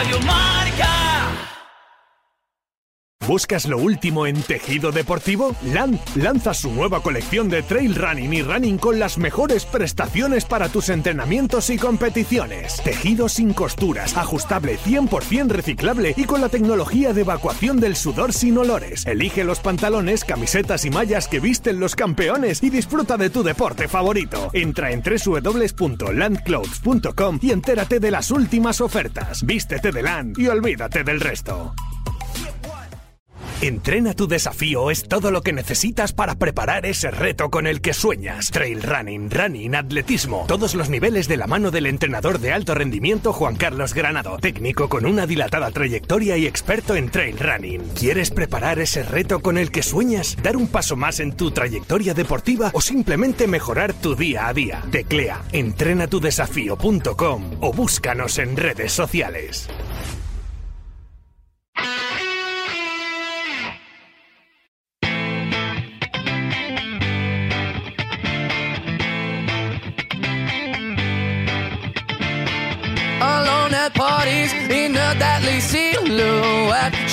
Radio Marca. ¿Buscas lo último en tejido deportivo? Land lanza su nueva colección de trail running y running con las mejores prestaciones para tus entrenamientos y competiciones. Tejido sin costuras, ajustable 100% reciclable y con la tecnología de evacuación del sudor sin olores. Elige los pantalones, camisetas y mallas que visten los campeones y disfruta de tu deporte favorito. Entra en www.landclothes.com y entérate de las últimas ofertas. Vístete de Land y olvídate del resto. Entrena tu desafío es todo lo que necesitas para preparar ese reto con el que sueñas. Trail running, running, atletismo, todos los niveles de la mano del entrenador de alto rendimiento Juan Carlos Granado, técnico con una dilatada trayectoria y experto en trail running. ¿Quieres preparar ese reto con el que sueñas? ¿Dar un paso más en tu trayectoria deportiva o simplemente mejorar tu día a día? Teclea entrenatudesafío.com o búscanos en redes sociales.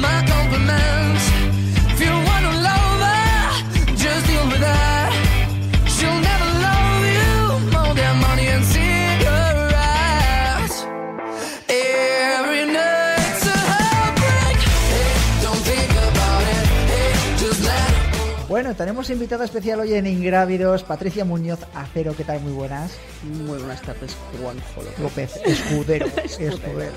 My compliments. If you wanna love her, just deal with her. Bueno, tenemos invitada especial hoy en Ingrávidos, Patricia Muñoz Acero, ¿qué tal? Muy buenas. Muy buenas tardes, Juanjo López, escudero, escudero.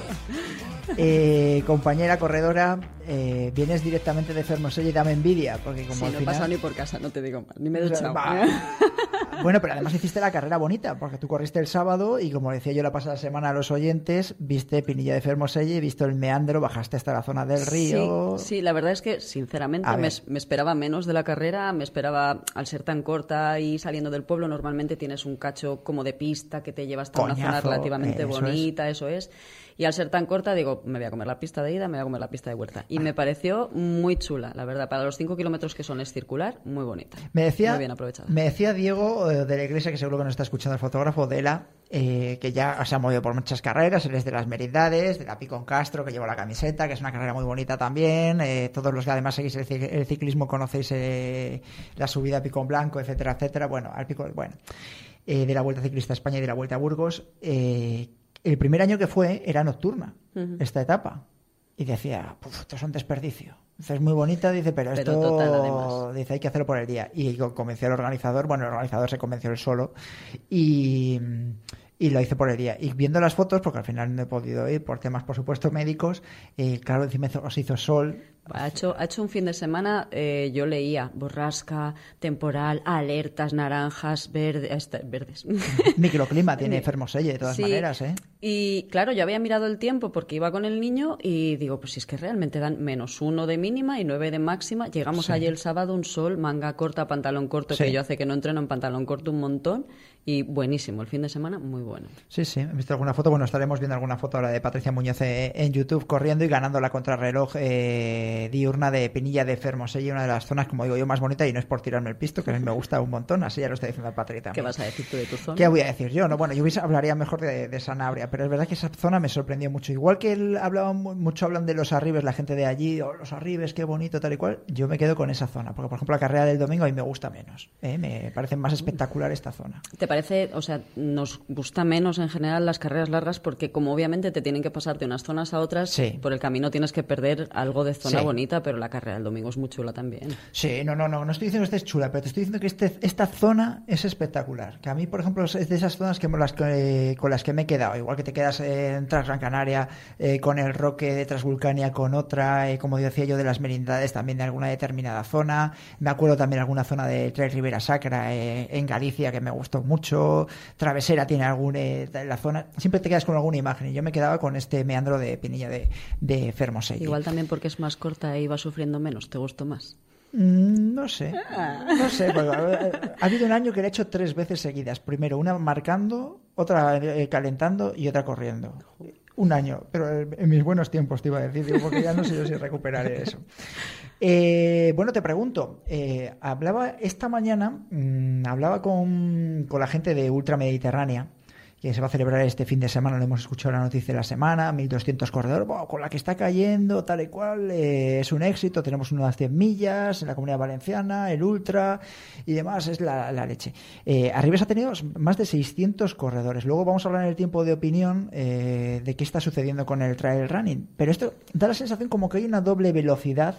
Eh, compañera corredora, eh, vienes directamente de Fermoselle y dame envidia, porque como Sí, al no he final... pasado ni por casa, no te digo más, ni me he duchado. Bueno, pero además hiciste la carrera bonita, porque tú corriste el sábado y como decía yo la pasada semana a los oyentes, viste Pinilla de Fermoselle, visto el meandro, bajaste hasta la zona del río. Sí, sí, la verdad es que sinceramente me, esperaba menos de la carrera, me esperaba, al ser tan corta y saliendo del pueblo, normalmente tienes un cacho como de pista que te lleva hasta una zona relativamente es. bonita, eso es. Y al ser tan corta, digo, me voy a comer la pista de ida, me voy a comer la pista de vuelta. Y me pareció muy chula, la verdad. Para los 5 kilómetros que son es circular, muy bonita. Me decía, Muy bien aprovechada. me decía Diego eh, de la iglesia, que seguro que nos está escuchando el fotógrafo, de la, eh, que ya se ha movido por muchas carreras, él es de las Merindades, de la Picon Castro, que lleva la camiseta, que es una carrera muy bonita también. eh, todos los que además seguís el, ci- el ciclismo conocéis eh, la subida a Picón Blanco, etcétera, etcétera. Bueno, al Pico, bueno, de la Vuelta Ciclista a España y de la Vuelta a Burgos. eh, el primer año que fue era nocturna, esta etapa. Y decía, "Puf, esto es un desperdicio. Es muy bonita, dice, pero, Pero esto total, además. dice hay que hacerlo por el día y co- convenció al organizador bueno el organizador se convenció él solo y, y lo hice por el día y viendo las fotos porque al final no he podido ir por temas por supuesto médicos eh, claro encima os hizo sol Ha hecho, ha hecho un fin de semana, eh, yo leía borrasca, temporal, alertas naranjas, verde- este, verdes. microclima tiene Fermoselle de todas Sí, maneras ¿eh? Y claro, yo había mirado el tiempo porque iba con el niño y digo, pues si es que realmente dan menos uno de mínima y nueve de máxima. Llegamos Sí. allí el sábado, un sol, manga corta, pantalón corto, Sí. que yo hace que no entreno en pantalón corto un montón. Y buenísimo, el fin de semana muy bueno. Sí, sí, he visto alguna foto. Bueno, estaremos viendo alguna foto ahora de Patricia Muñoz eh, en YouTube corriendo y ganando la contrarreloj eh, diurna de Pinilla de Fermoselle, una de las zonas, como digo yo, más bonita. Y no es por tirarme el pisto, que a mí me gusta un montón. Así ya lo está diciendo Patricia. ¿Qué vas a decir tú de tu zona? ¿Qué voy a decir yo? No, bueno, yo hablaría mejor de, de Sanabria, pero es verdad que esa zona me sorprendió mucho. Igual que él hablaba mu- mucho hablan de los arribes, la gente de allí, o los arribes, qué bonito, tal y cual. Yo me quedo con esa zona, porque por ejemplo la carrera del domingo a mí me gusta menos. ¿eh? Me parece más espectacular esta zona. ¿Te parece, o sea, nos gusta menos en general las carreras largas porque como obviamente te tienen que pasar de unas zonas a otras, Sí. por el camino tienes que perder algo de zona Sí. Bonita, pero la carrera del domingo es muy chula también. Sí, no, no, no, no estoy diciendo que esté chula, pero te estoy diciendo que este, esta zona es espectacular. Que a mí, por ejemplo, es de esas zonas que, me las que- con las que me he quedado. Igual que te quedas en Tras Gran Canaria eh, con el Roque de Transvulcania, con otra, eh, como decía yo, de las merindades también de alguna determinada zona. Me acuerdo también alguna zona de Tres Rivera Sacra eh, en Galicia que me gustó mucho. Travesera tiene alguna, la zona, siempre te quedas con alguna imagen y yo me quedaba con este meandro de Pinilla de, de Fermoselle. Igual también porque es más corta e iba sufriendo menos, ¿te gustó más? Mm, No sé, no sé. porque, ha, ha habido un año que le he hecho tres veces seguidas. Primero una marcando, otra eh, calentando y otra corriendo. Un año, pero en mis buenos tiempos te iba a decir, porque ya no sé yo si recuperaré eso. Eh, bueno, te pregunto, eh, hablaba esta mañana, mm, hablaba con, con la gente de Ultra Mediterránea, que se va a celebrar este fin de semana, lo hemos escuchado la noticia de la semana, 1200 corredores, con la que está cayendo, tal y cual, eh, es un éxito, tenemos unas 100 millas en la comunidad valenciana, el Ultra y demás, es la, la leche. Eh, Arribes ha tenido más de 600 corredores, luego vamos a hablar en el tiempo de opinión eh, de qué está sucediendo con el trail running, pero esto da la sensación como que hay una doble velocidad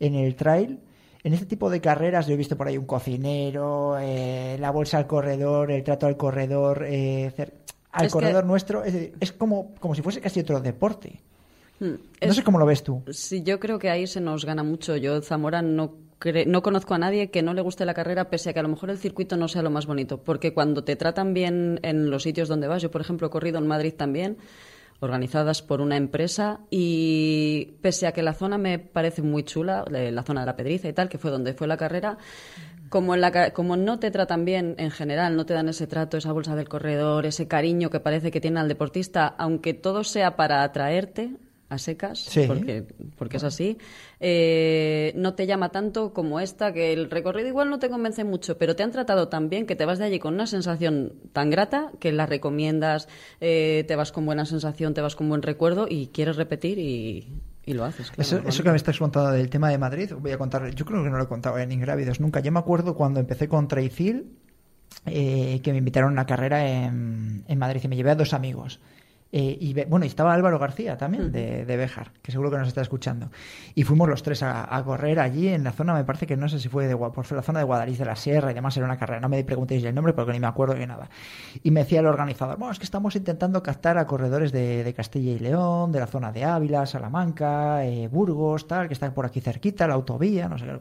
en el trail. En este tipo de carreras yo he visto por ahí un cocinero, eh, la bolsa al corredor, el trato al corredor, eh, al Es que- corredor nuestro. Es, decir, es como, como si fuese casi otro deporte. Hmm, No sé cómo lo ves tú. Sí, yo creo que ahí se nos gana mucho. Yo, Zamora, no, no conozco a nadie que no le guste la carrera, pese a que a lo mejor el circuito no sea lo más bonito. Porque cuando te tratan bien en los sitios donde vas, yo, por ejemplo, he corrido en Madrid también, organizadas por una empresa, y pese a que la zona me parece muy chula, eh, la zona de la Pedriza y tal, que fue donde fue la carrera, como, en la como no te tratan bien en general, no te dan ese trato, esa bolsa del corredor, ese cariño que parece que tiene al deportista, aunque todo sea para atraerte a secas, Sí. porque, porque es así, eh, no te llama tanto como esta, que el recorrido igual no te convence mucho, pero te han tratado tan bien que te vas de allí con una sensación tan grata que la recomiendas, eh, te vas con buena sensación, te vas con buen recuerdo y quieres repetir y, y lo haces. claro, Eso, eso que me estás contando del tema de Madrid, voy a contar, yo creo que no lo he contado en Ingrávidos nunca. Yo me acuerdo cuando empecé con Traicil, eh, que me invitaron a una carrera en, en Madrid y me llevé a dos amigos. Eh, y bueno, y estaba Álvaro García también, de, de Béjar, que seguro que nos está escuchando. Y fuimos los tres a, a correr allí en la zona, me parece que no sé si fue de por la zona de Guadalís de la Sierra y demás, era una carrera. No me preguntéis el nombre porque ni me acuerdo de nada. Y me decía el organizador, bueno, es que estamos intentando captar a corredores de, de Castilla y León, de la zona de Ávila, Salamanca, eh, Burgos, tal, que están por aquí cerquita, la autovía, no sé qué.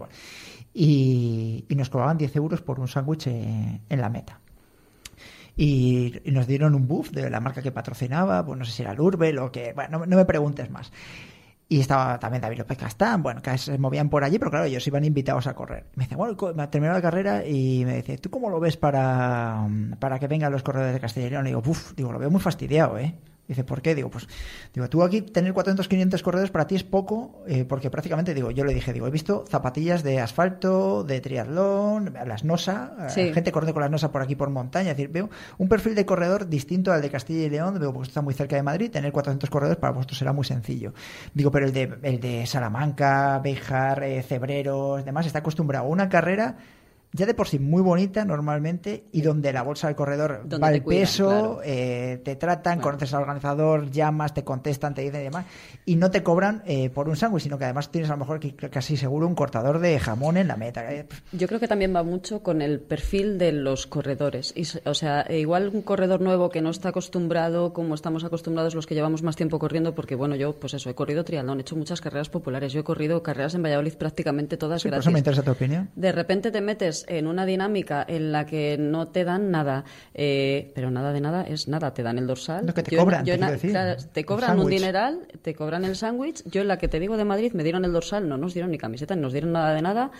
Y, y nos cobraban 10 euros por un sándwich en la meta. Y, nos dieron un buff de la marca que patrocinaba, pues no sé si era Lurbel o que, bueno, no, no me preguntes más. Y estaba también David López Castán, bueno, que se movían por allí, pero claro, ellos iban invitados a correr. Me dice, bueno, me ha terminado la carrera y me dice, ¿tú cómo lo ves para, para que vengan los corredores de Castilla y digo, uff, digo, lo veo muy fastidiado, ¿eh? Dice, ¿por qué? Digo, pues, digo, tú aquí tener 400, 500 corredores para ti es poco, eh, porque prácticamente, digo, yo le dije, digo, he visto zapatillas de asfalto, de triatlón, las NOSA, eh, Sí. gente corriendo con las NOSA por aquí por montaña, es decir, veo un perfil de corredor distinto al de Castilla y León, veo porque está muy cerca de Madrid, tener 400 corredores para vosotros será muy sencillo. Digo, pero el de, el de Salamanca, Béjar, eh, Cebreros, demás, está acostumbrado a una carrera ya de por sí muy bonita normalmente y donde la bolsa del corredor Donde va el cuidan, peso, claro. eh, te tratan, conoces al organizador, llamas, te contestan, te dicen y demás, y no te cobran eh, por un sándwich, sino que además tienes a lo mejor que- casi seguro un cortador de jamón en la meta. Eh, Yo creo que también va mucho con el perfil de los corredores. Y, o sea, e igual un corredor nuevo que no está acostumbrado como estamos acostumbrados los que llevamos más tiempo corriendo, porque bueno, yo pues eso, he corrido triatlón, he hecho muchas carreras populares, yo he corrido carreras en Valladolid prácticamente todas sí, por gratis. eso me interesa tu opinión. De repente te metes en una dinámica en la que no te dan nada, eh, pero nada de nada es nada, te dan el dorsal. Lo que te Yo cobran, yo te decir, claro, cobran un dineral, te cobran el sándwich. Yo en la que te digo de Madrid me dieron el dorsal, no nos dieron ni camiseta, ni nos dieron nada de nada.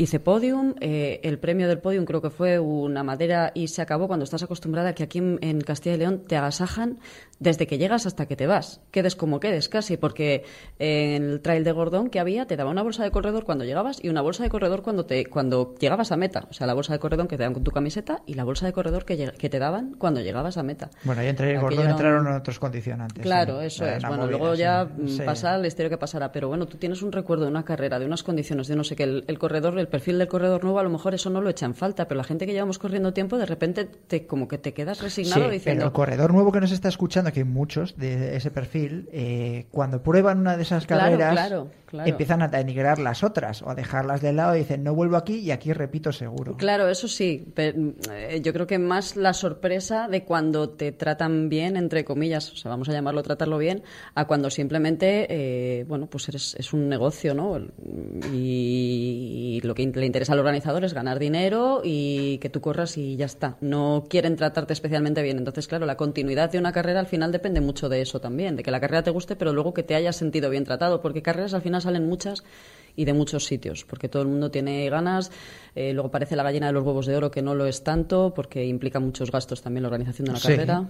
Hice podium, eh, el premio del podium creo que fue una madera y se acabó cuando estás acostumbrada que aquí en, en Castilla y León te agasajan desde que llegas hasta que te vas. Quedes como quedes casi, porque en el trail de Gordón que había te daba una bolsa de corredor cuando llegabas y una bolsa de corredor cuando te cuando llegabas a meta. O sea, la bolsa de corredor que te dan con tu camiseta y la bolsa de corredor que, que te daban cuando llegabas a meta. Bueno, y entre el Gordón entraron otros condicionantes. Claro, sí. eso es. Bueno, movida, luego ya Sí. pasará la historia que pasará. Pero bueno, tú tienes un recuerdo de una carrera, de unas condiciones, de no sé qué. El, el corredor, el perfil del corredor nuevo, a lo mejor eso no lo echa en falta. Pero la gente que llevamos corriendo tiempo, de repente te, como que te quedas resignado Sí, diciendo. pero el corredor nuevo que nos está escuchando, que hay muchos de ese perfil, eh, cuando prueban una de esas Claro, carreras, claro, claro. empiezan a denigrar las otras o a dejarlas de lado y dicen, no vuelvo aquí y aquí repito seguro. Claro, eso sí. Pero, eh, yo creo que más la sorpresa de cuando te tratan bien, entre comillas, o sea, vamos a llamarlo tratarlo bien, a cuando simplemente, eh, bueno, pues eres, es un negocio, ¿no? Y, y lo que que le interesa al organizador es ganar dinero y que tú corras y ya está. No quieren tratarte especialmente bien. Entonces, claro, la continuidad de una carrera al final depende mucho de eso también, de que la carrera te guste, pero luego que te hayas sentido bien tratado, porque carreras al final salen muchas y de muchos sitios, porque todo el mundo tiene ganas. Eh, luego parece la gallina de los huevos de oro, que no lo es tanto, porque implica muchos gastos también la organización de una carrera.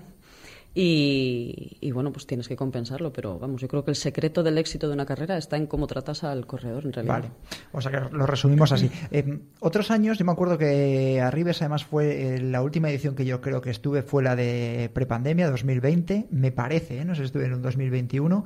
Y, bueno, pues tienes que compensarlo, pero vamos, yo creo que el secreto del éxito de una carrera está en cómo tratas al corredor en realidad. Vale, o sea que lo resumimos así. Eh, otros años, yo me acuerdo que Arribes además fue eh, la última edición que yo creo que estuve fue la de prepandemia 2020, me parece, ¿eh? no sé si estuve en un 2021.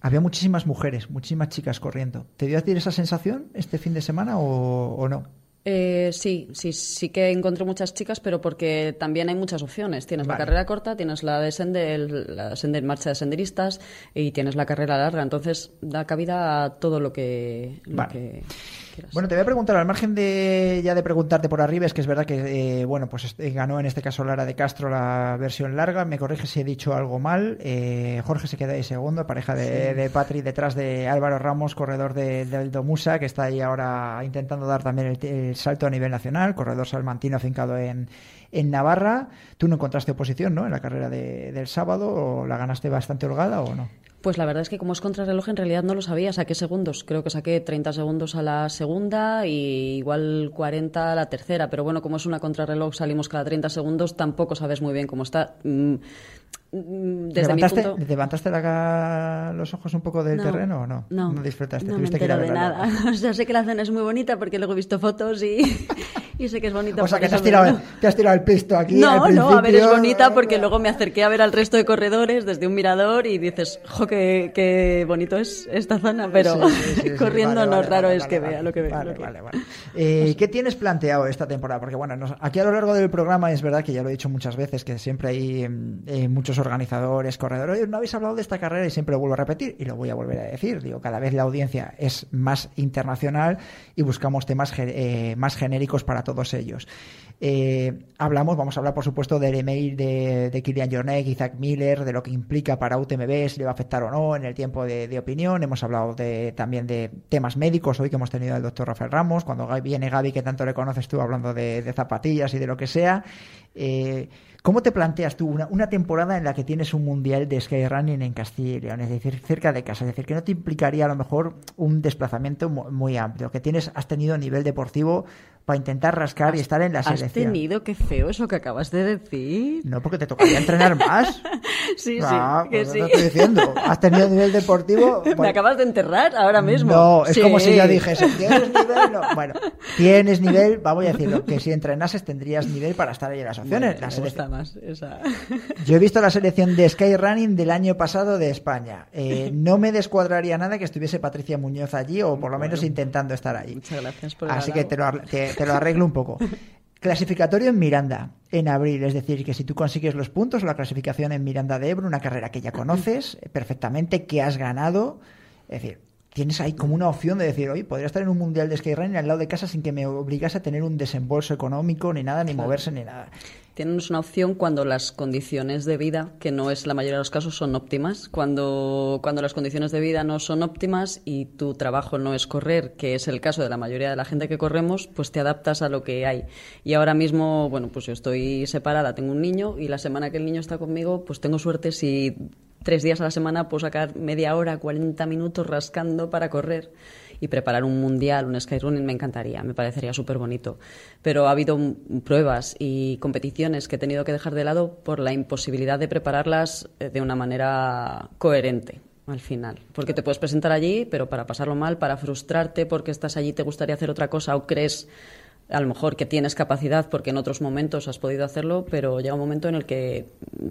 había muchísimas mujeres, muchísimas chicas corriendo. ¿Te dio a ti esa sensación este fin de semana o no? Eh, sí, sí, sí que encontré muchas chicas, pero porque también hay muchas opciones. Tienes la carrera corta, tienes la de sender, la sender, marcha de senderistas y tienes la carrera larga. Entonces da cabida a todo lo que, bueno, te voy a preguntar, al margen de ya de preguntarte por arriba, es que es verdad que eh, bueno, pues eh, ganó en este caso Lara de Castro la versión larga. Me corrige si he dicho algo mal. Eh, Jorge se queda ahí segundo, pareja de, Patri detrás de Álvaro Ramos, corredor de, del Domusa, que está ahí ahora intentando dar también el, salto a nivel nacional, corredor salmantino afincado en, en Navarra. Tú no encontraste oposición, ¿no? En la carrera del sábado, ¿o la ganaste bastante holgada o no? Pues la verdad es que como es contrarreloj en realidad no lo sabía, saqué segundos, creo que saqué 30 segundos a la segunda y igual 40 a la tercera, pero bueno, como es una contrarreloj salimos cada 30 segundos, tampoco sabes muy bien cómo está. Mm, mm, desde ¿Levantaste, ¿Levantaste los ojos un poco del terreno o no? No, no disfrutaste. No me entero de nada. O sea, sé que la zona es muy bonita porque luego he visto fotos y, y sé que es bonita. O sea, que te has, tirado, te has, tirado, el pisto aquí. No, no, a ver, es bonita porque luego me acerqué a ver al resto de corredores desde un mirador y dices, jo, qué, qué bonito es esta zona, pero corriendo no, raro es que vea lo que vea. Vale, vale, eh, ¿Qué tienes planteado esta temporada? Porque bueno, aquí a lo largo del programa es verdad que ya lo he dicho muchas veces, que siempre hay eh, muchos organizadores, corredores, no habéis hablado de esta carrera y siempre lo vuelvo a repetir y lo voy a volver a decir. Digo, cada vez la audiencia es más internacional y buscamos temas eh, más genéricos para todos ellos. Eh, hablamos, vamos a hablar por supuesto del email de, de Kilian Jornet, Isaac Miller, de lo que implica para UTMB, si le va a afectar o no en el tiempo de, opinión. Hemos hablado de, también de temas médicos hoy que hemos tenido al doctor Rafael Ramos, cuando viene Gaby, que tanto le conoces tú, hablando de, zapatillas y de lo que sea. Eh, ¿Cómo te planteas tú una, temporada en la que tienes un mundial de skyrunning en Castilla y León, es decir, cerca de casa? Es decir, que no te implicaría a lo mejor un desplazamiento muy, amplio, que tienes, has tenido nivel deportivo para intentar rascar y estar en la selección. ¿Has tenido? Qué feo eso que acabas de decir. No, porque te tocaría entrenar más. sí, sí, ah, que pues sí. estoy diciendo. ¿Has tenido nivel deportivo? Me acabas de enterrar ahora mismo. No, es como si yo dijese, ¿tienes nivel? Bueno, tienes nivel, vamos a decirlo, que si entrenases tendrías nivel para estar ahí en las opciones. la Yo he visto la selección de Skyrunning del año pasado de España. Eh, no me descuadraría nada que estuviese Patricia Muñoz allí o por lo menos intentando estar allí. Muchas gracias por Así que te lo, te lo arreglo un poco. Clasificatorio en Miranda, en abril, es decir, que si tú consigues los puntos, la clasificación en Miranda de Ebro, una carrera que ya conoces perfectamente, que has ganado, es decir, tienes ahí como una opción de decir, oye, podría estar en un mundial de skyrunning al lado de casa sin que me obligase a tener un desembolso económico, ni nada, ni moverse, ni nada. Tienes una opción cuando las condiciones de vida, que no es la mayoría de los casos, son óptimas. Cuando, cuando las condiciones de vida no son óptimas y tu trabajo no es correr, que es el caso de la mayoría de la gente que corremos, pues te adaptas a lo que hay. Y ahora mismo, bueno, pues yo estoy separada, tengo un niño y la semana que el niño está conmigo, pues tengo suerte si tres días a la semana puedo sacar media hora, 40 minutos rascando para correr y preparar un mundial, un skyrunning, me encantaría, me parecería súper bonito. Pero ha habido pruebas y competiciones que he tenido que dejar de lado por la imposibilidad de prepararlas eh, de una manera coherente al final. Porque te puedes presentar allí, pero para pasarlo mal, para frustrarte porque estás allí, te gustaría hacer otra cosa o crees a lo mejor que tienes capacidad porque en otros momentos has podido hacerlo, pero llega un momento en el que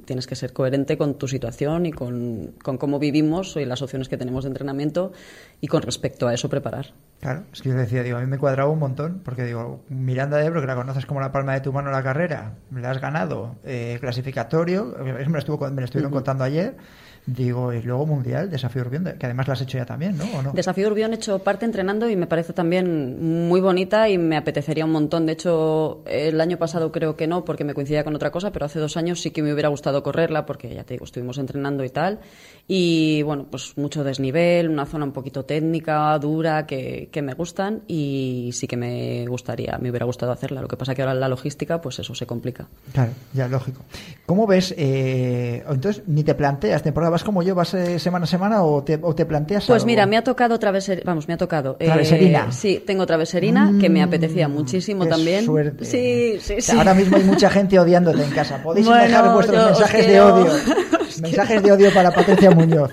tienes que ser coherente con tu situación y con, cómo vivimos y las opciones que tenemos de entrenamiento y con respecto a eso preparar. Claro, es que yo decía, digo, a mí me cuadraba un montón, porque digo, Miranda de Ebro, que la conoces como la palma de tu mano la carrera, me la has ganado, eh, clasificatorio, eso me lo, estuvo, me lo estuvieron contando ayer, Digo, y luego Mundial, Desafío Urbión, que además lo has hecho ya también, ¿no? ¿O no? Desafío Urbión he hecho parte entrenando y me parece también muy bonita y me apetecería un montón. De hecho, el año pasado creo que no, porque me coincidía con otra cosa, pero hace dos años sí que me hubiera gustado correrla, porque ya te digo, estuvimos entrenando y tal. Y bueno, pues mucho desnivel, una zona un poquito técnica, dura, que, que me gustan y sí que me gustaría, me hubiera gustado hacerla. Lo que pasa que ahora la logística, pues eso se complica. Claro, ya lógico. ¿Cómo ves? Eh, entonces, ni te planteas temporada, vas como yo, vas eh, semana a semana o te, o te planteas. Pues algo? mira, me ha tocado traveserina, vamos, me ha tocado. eh, Traveserina. sí, tengo traveserina, que me apetecía Mm, muchísimo qué también. suerte. Sí, sí, sí. Ahora mismo hay mucha gente odiándote en casa. Podéis Bueno, dejar vuestros mensajes de odio. mensajes de odio para Patricia Muñoz.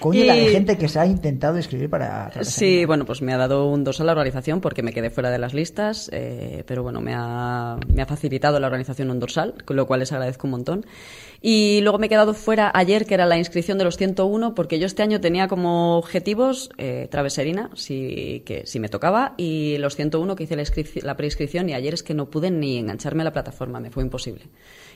Coño, la de Y- gente que se ha intentado escribir para. Sí, bueno, pues me ha dado un dos a la organización porque me quedé fuera de las listas, eh, pero bueno, me ha, me ha facilitado la organización un dorsal, con lo cual les agradezco un montón. Y luego me he quedado fuera ayer, que era la inscripción de los 101, porque yo este año tenía como objetivos eh, traveserina, si, que si me tocaba, y los 101 que hice la, la preinscripción, y ayer es que no pude ni engancharme a la plataforma, me fue imposible.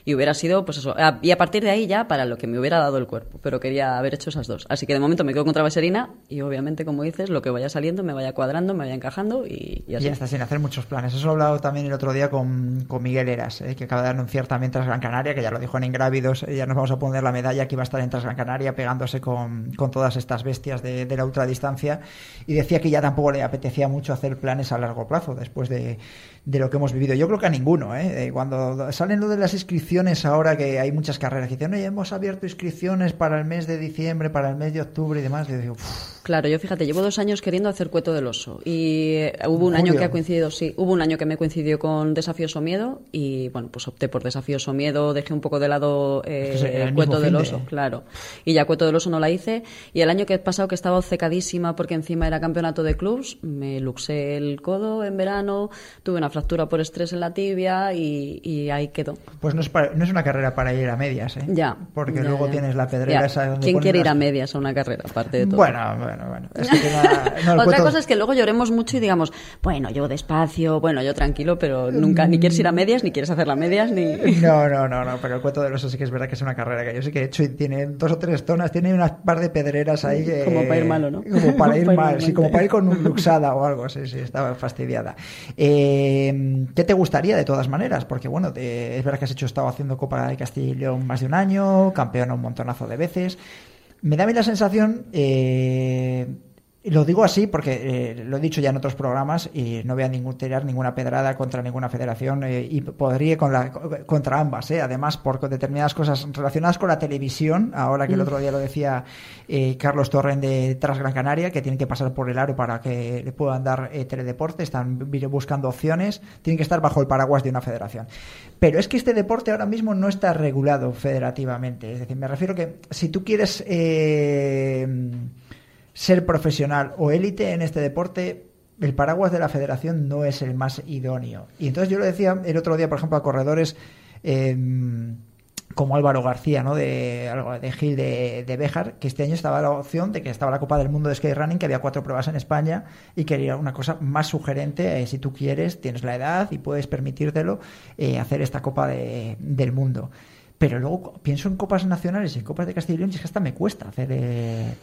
Y hubiera sido, pues eso, a- y a partir de ahí ya para lo que me hubiera dado el cuerpo, pero quería haber hecho esas dos. Así que de momento me quedo con traveserina y obviamente, como dices, lo que vaya saliendo me vaya cuadrando, me vaya encajando y, y así. Ya está, sin hacer muchos planes. Eso lo he hablado también el otro día con, con Miguel Eras, eh, que acaba de anunciar también tras Gran Canaria, que ya lo dijo en Ingrávidos, eh, ya nos vamos a poner la medalla que iba a estar en tras Gran Canaria pegándose con, con todas estas bestias de, de la ultradistancia. Y decía que ya tampoco le apetecía mucho hacer planes a largo plazo después de, de lo que hemos vivido. Yo creo que a ninguno. Eh, Cuando salen lo de las inscripciones ahora, que hay muchas carreras que dicen, oye, hemos abierto inscripciones para el mes de diciembre, para el mes de octubre y demás, yo digo, "Uf, Claro, yo fíjate, llevo dos años queriendo hacer cueto del oso y eh, hubo un Julio. año que ha coincidido, sí, hubo un año que me coincidió con Desafíos o Miedo y bueno, pues opté por Desafíos o Miedo, dejé un poco de lado eh, Es que el cueto del oso, claro, y ya cueto del oso no la hice y el año que he pasado que estaba obcecadísima porque encima era campeonato de clubs, me luxé el codo en verano, tuve una fractura por estrés en la tibia y, y ahí quedó. Pues no es, para- no es una carrera para ir a medias, ¿eh? Ya. Porque ya, luego ya. tienes la pedrera Ya. esa donde ¿Quién quiere ir a medias a una carrera, aparte de todo? Bueno, bueno, bueno. Es que tenga- no, el Otra cuento- cosa es que luego lloremos mucho y digamos, bueno, yo despacio, bueno, yo tranquilo, pero nunca ni quieres ir a medias, ni quieres hacer las medias, ni... No, no, no, no, pero el cuento de los sí que es verdad que es una carrera que yo sí que he hecho y tiene dos o tres zonas, tiene unas par de pedreras ahí que... Como para ir malo, ¿no? Como para ir mal, sí, como para ir con un luxada o algo, sí, sí, estaba fastidiada. Eh, ¿Qué te gustaría de todas maneras? Porque bueno, te- es verdad que has hecho, estado haciendo Copa de Castilla y León más de un año, campeón un montonazo de veces. Me da a mí la sensación, eh, lo digo así porque eh, lo he dicho ya en otros programas y no voy a ningún, tirar ninguna pedrada contra ninguna federación eh, y podría con la, contra ambas, eh, además por determinadas cosas relacionadas con la televisión, ahora que el otro día lo decía Carlos Torren de Tras Gran Canaria, que tienen que pasar por el aro para que le puedan dar teledeporte, están buscando opciones, tienen que estar bajo el paraguas de una federación. Pero es que este deporte ahora mismo no está regulado federativamente, es decir, me refiero que si tú quieres... eh, ser profesional o élite en este deporte, el paraguas de la federación no es el más idóneo. Y entonces yo lo decía el otro día, por ejemplo, a corredores eh, como Álvaro García, ¿no? De, de Gil de, de Béjar, que este año estaba la opción de que estaba la Copa del Mundo de Skyrunning, que había cuatro pruebas en España y quería una cosa más sugerente, eh, si tú quieres, tienes la edad y puedes permitírtelo, eh, hacer esta Copa de- del Mundo. Pero luego pienso en copas nacionales y en copas de Castilla y León y es que hasta me cuesta hacer eh,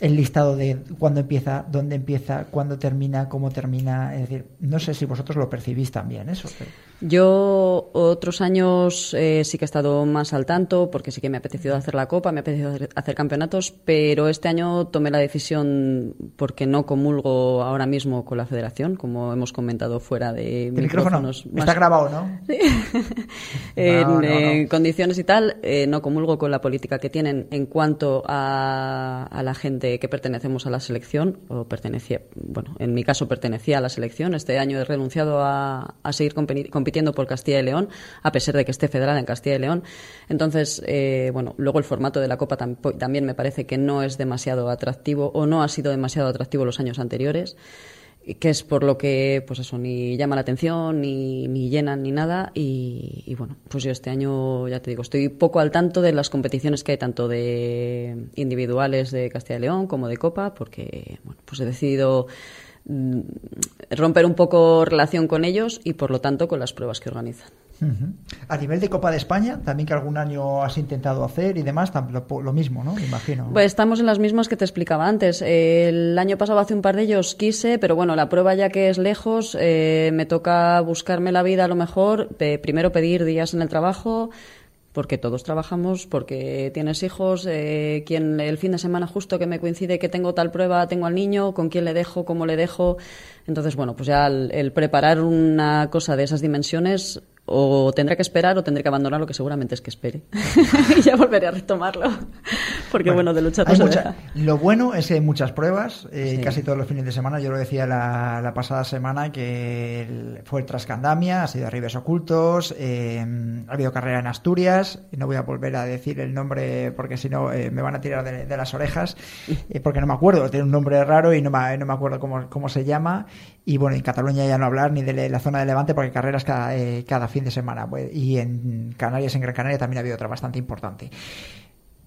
el listado de cuándo empieza, dónde empieza, cuándo termina, cómo termina. Es decir, no sé si vosotros lo percibís también eso. pero- Yo otros años eh, sí que he estado más al tanto porque sí que me ha apetecido hacer la copa, me ha apetecido hacer, hacer campeonatos, pero este año tomé la decisión porque no comulgo ahora mismo con la federación, como hemos comentado fuera de El micrófono más- está grabado, ¿no? en, No, no, no. en condiciones y tal, eh, no comulgo con la política que tienen en cuanto a, a la gente que pertenecemos a la selección, o pertenecía, bueno, en mi caso pertenecía a la selección. Este año he renunciado a, a seguir compeni- compitiendo por Castilla y León, a pesar de que esté federada en Castilla y León. Entonces, eh, bueno, luego el formato de la Copa también me parece que no es demasiado atractivo, o no ha sido demasiado atractivo los años anteriores que es por lo que, pues eso, ni llama la atención, ni, ni llenan, ni nada. Y, y bueno, pues yo este año, ya te digo, estoy poco al tanto de las competiciones que hay, tanto de individuales de Castilla y León como de Copa, porque, bueno, pues he decidido romper un poco relación con ellos y, por lo tanto, con las pruebas que organizan. Ujú. A nivel de Copa de España, también que algún año has intentado hacer y demás, lo, lo mismo, ¿no? Me imagino. Pues estamos en las mismas que te explicaba antes. El año pasado, hace un par de ellos, quise, pero bueno, la prueba ya que es lejos, eh, me toca buscarme la vida a lo mejor, pe- primero pedir días en el trabajo, porque todos trabajamos, porque tienes hijos, eh, quien el fin de semana justo que me coincide que tengo tal prueba, tengo al niño, con quién le dejo, cómo le dejo. Entonces, bueno, pues ya el preparar una cosa de esas dimensiones o tendré que esperar o tendré que abandonar lo que seguramente es que espere. y ya volveré a retomarlo. Porque bueno, de lucha todo Lo bueno es que hay muchas pruebas, eh, casi todos los fines de semana. Yo lo decía la, pasada semana que fue el Trascandamia, ha sido Ribes Ocultos, eh, ha habido carrera en Asturias. No voy a volver a decir el nombre porque si no eh, me van a tirar de, las orejas, porque no me acuerdo, tiene un nombre raro y no me, no me acuerdo cómo, cómo se llama. Y bueno, en Cataluña ya no hablar ni de la zona de Levante porque carreras cada, cada fin de semana. Pues, y en Canarias, en Gran Canaria, también ha habido otra bastante importante.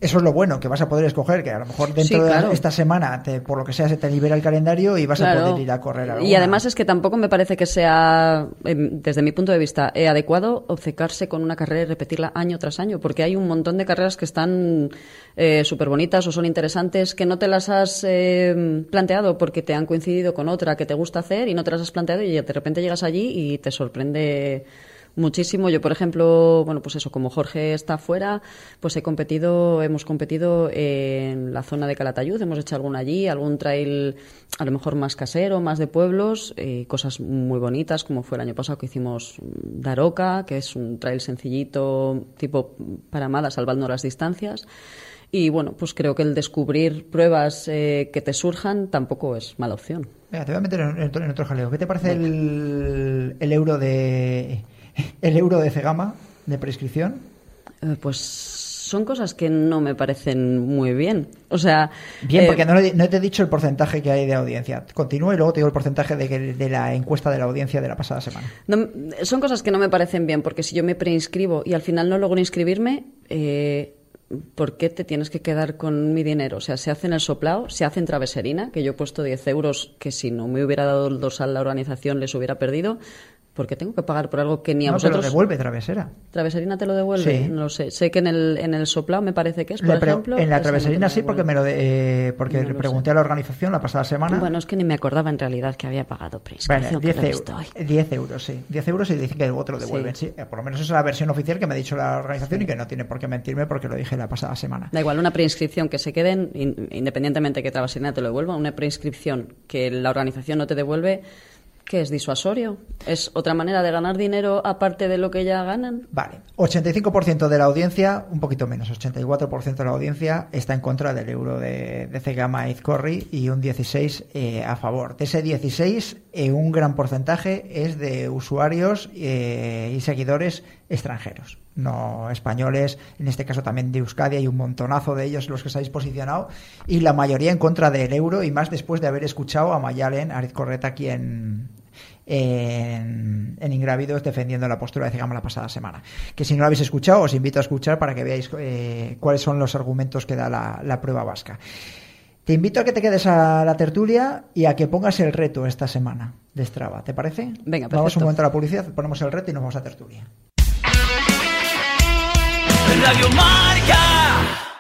Eso es lo bueno, que vas a poder escoger, que a lo mejor dentro de esta semana, por lo que sea, se te libera el calendario y vas a poder ir a correr. Y además es que tampoco me parece que sea, em, desde mi punto de vista, eh, adecuado obcecarse con una carrera y repetirla año tras año, porque hay un montón de carreras que están eh, súper bonitas o son interesantes que no te las has eh, planteado porque te han coincidido con otra que te gusta hacer y no te las has planteado y de repente llegas allí y te sorprende muchísimo. Yo, por ejemplo, bueno, pues eso, como Jorge está fuera, pues he competido, hemos competido en la zona de Calatayud, hemos hecho algún allí, algún trail a lo mejor más casero, más de pueblos, eh, cosas muy bonitas, como fue el año pasado que hicimos Daroca, que es un trail sencillito, tipo para Amada, salvando las distancias. Y bueno, pues creo que el descubrir pruebas eh, que te surjan tampoco es mala opción. Mira, te voy a meter en, otro jaleo. ¿Qué te parece el, el, euro de el euro de Cegama de prescripción? Eh, pues son cosas que no me parecen muy bien. O sea. Bien, porque eh, no, te he dicho el porcentaje que hay de audiencia. Continúo y luego te digo el porcentaje de, la encuesta de la audiencia de la pasada semana. son cosas que no me parecen bien, porque si yo me preinscribo y al final no logro inscribirme, eh, ¿por qué te tienes que quedar con mi dinero? O sea, se hace en el soplao, se hace en traveserina, que yo he puesto 10 euros que si no me hubiera dado el dorsal la organización les hubiera perdido porque tengo que pagar por algo que ni a no, vosotros... lo devuelve Travesera. ¿Traveserina te lo devuelve? No lo sé. Sé que en el, en el soplao me parece que es, por ejemplo... En la Traveserina sí, porque me lo eh, porque le pregunté a la organización la pasada semana. Bueno, es que ni me acordaba en realidad que había pagado prescripción. Bueno, 10, euros, 10 euros, sí. 10 euros y dicen que el otro lo devuelven, sí. Eh, por lo menos esa es la versión oficial que me ha dicho la organización y que no tiene por qué mentirme porque lo dije la pasada semana. Da igual, una preinscripción que se queden, independientemente que Traveserina te lo devuelva, una preinscripción que la organización no te devuelve ¿Qué es disuasorio? ¿Es otra manera de ganar dinero aparte de lo que ya ganan? Vale. 85% de la audiencia, un poquito menos, 84% de la audiencia está en contra del euro de, de Cegama Izcorri y un 16% eh, a favor. De ese 16, eh, un gran porcentaje es de usuarios eh, y seguidores extranjeros, no españoles, en este caso también de Euskadi, hay un montonazo de ellos los que se habéis posicionado, y la mayoría en contra del euro, y más después de haber escuchado a Mayalen Ariz Correta aquí en, en, Ingrávidos defendiendo la postura de Cegama la pasada semana. Que si no lo habéis escuchado, os invito a escuchar para que veáis eh, cuáles son los argumentos que da la, prueba vasca. Te invito a que te quedes a la tertulia y a que pongas el reto esta semana de Strava. ¿Te parece? Venga, Vamos un momento a la publicidad, ponemos el reto y nos vamos a tertulia. Radio Marca.